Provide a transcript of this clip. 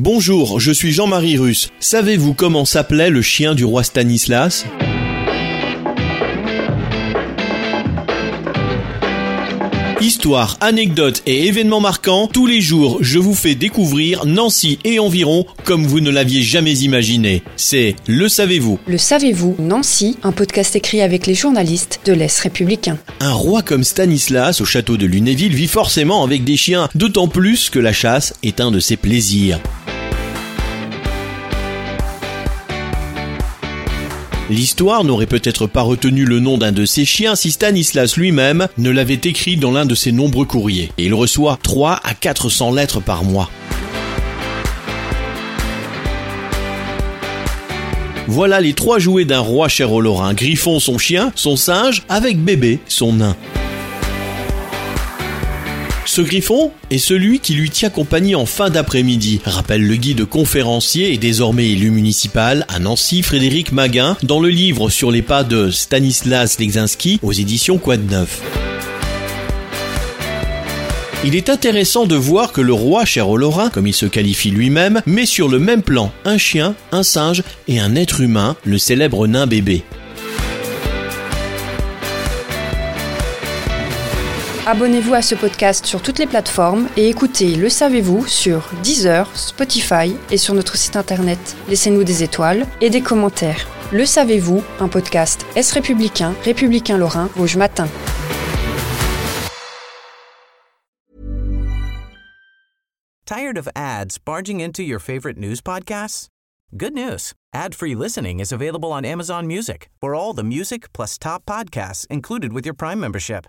Bonjour, je suis Jean-Marie Russe. Savez-vous comment s'appelait le chien du roi Stanislas? Histoire, anecdotes et événements marquants, tous les jours je vous fais découvrir Nancy et environ comme vous ne l'aviez jamais imaginé. C'est Le Savez-vous Le savez-vous, Nancy, un podcast écrit avec les journalistes de l'Est républicain. Un roi comme Stanislas au château de Lunéville vit forcément avec des chiens, d'autant plus que la chasse est un de ses plaisirs. L'histoire n'aurait peut-être pas retenu le nom d'un de ses chiens si Stanislas lui-même ne l'avait écrit dans l'un de ses nombreux courriers. Et il reçoit 3 à 400 lettres par mois. Voilà les trois jouets d'un roi cher au Lorrain. Griffon son chien, son singe, avec bébé son nain. Ce griffon est celui qui lui tient compagnie en fin d'après-midi, rappelle le guide conférencier et désormais élu municipal à Nancy Frédéric Maguin dans le livre sur les pas de Stanislas Legzinski aux éditions Quad. Il est intéressant de voir que le roi cher au comme il se qualifie lui-même, met sur le même plan un chien, un singe et un être humain, le célèbre nain bébé. Abonnez-vous à ce podcast sur toutes les plateformes et écoutez Le Savez-vous sur Deezer, Spotify et sur notre site internet. Laissez-nous des étoiles et des commentaires. Le Savez-vous, un podcast Est républicain, républicain lorrain, Rouge Matin. Tired of ads barging into your favorite news podcasts? Good news. Ad-free listening is available on Amazon Music for all the music plus top podcasts included with your Prime membership.